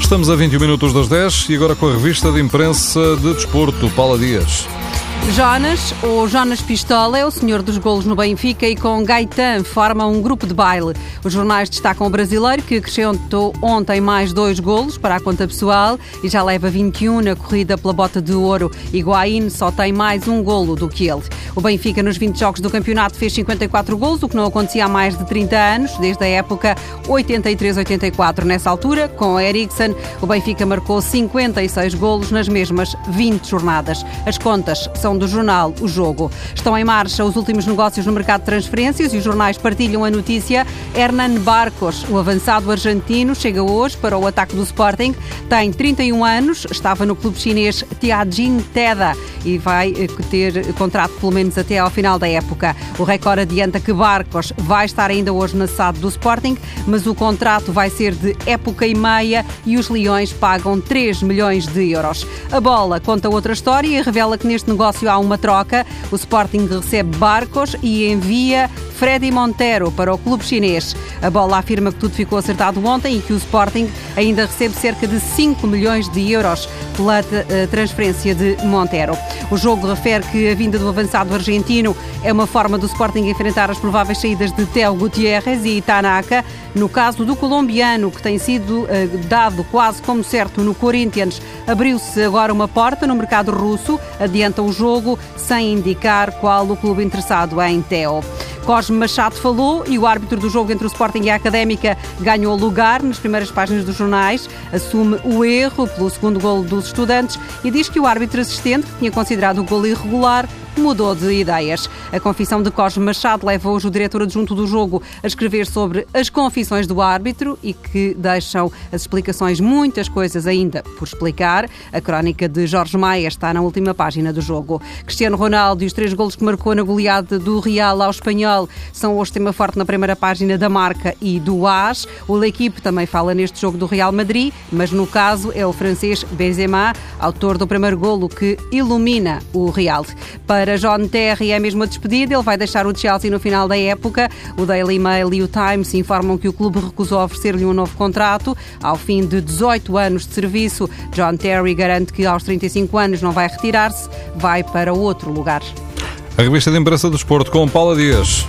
Estamos a 21 minutos das 10 e agora com a revista de imprensa de desporto, Paula Dias. Jonas, ou Jonas Pistola, é o senhor dos golos no Benfica e com Gaetan forma um grupo de baile. Os jornais destacam o brasileiro que acrescentou ontem mais dois golos para a conta pessoal e já leva 21 na corrida pela bota de ouro. Higuaín só tem mais um golo do que ele. O Benfica nos 20 jogos do campeonato fez 54 golos, o que não acontecia há mais de 30 anos, desde a época 83-84. Nessa altura, com Eriksen, o Benfica marcou 56 golos nas mesmas 20 jornadas. As contas são do jornal O Jogo. Estão em marcha os últimos negócios no mercado de transferências e os jornais partilham a notícia. Hernan Barcos, o avançado argentino, chega hoje para o ataque do Sporting. Tem 31 anos, estava no clube chinês Tianjin Teda e vai eh, ter contrato pelo menos até ao final da época. O Record adianta que Barcos vai estar ainda hoje na SAD do Sporting, mas o contrato vai ser de época e meia e os Leões pagam 3 milhões de euros. A bola conta outra história e revela que neste negócio há uma troca. O Sporting recebe Barcos e envia Freddy Montero para o clube chinês. A bola afirma que tudo ficou acertado ontem e que o Sporting ainda recebe cerca de 5 milhões de euros pela eh, transferência de Montero. O jogo refere que a vinda do avançado argentino é uma forma do Sporting enfrentar as prováveis saídas de Theo Gutierrez e Tanaka. No caso do colombiano, que tem sido uh, dado quase como certo no Corinthians, abriu-se agora uma porta no mercado russo, adianta o jogo, sem indicar qual o clube interessado em Theo. Cosme Machado falou e o árbitro do jogo entre o Sporting e a Académica ganhou lugar nas primeiras páginas dos jornais, assume o erro pelo segundo golo dos estudantes e diz que o árbitro assistente, que tinha considerado o golo irregular, mudou de ideias. A confissão de Cosme Machado leva hoje o diretor adjunto do jogo a escrever sobre as confissões do árbitro e que deixam as explicações, muitas coisas ainda por explicar. A crónica de Jorge Maia está na última página do jogo. Cristiano Ronaldo e os três golos que marcou na goleada do Real ao Espanhol são hoje tema forte na primeira página da marca e do AS. O L'Equipe também fala neste jogo do Real Madrid, mas no caso é o francês Benzema, autor do primeiro golo que ilumina o Real. Para para John Terry é mesmo a despedida. Ele vai deixar o Chelsea no final da época. O Daily Mail e o Times informam que o clube recusou oferecer-lhe um novo contrato. Ao fim de 18 anos de serviço, John Terry garante que aos 35 anos não vai retirar-se, vai para outro lugar. A revista de imprensa do Esporte com Paula Dias.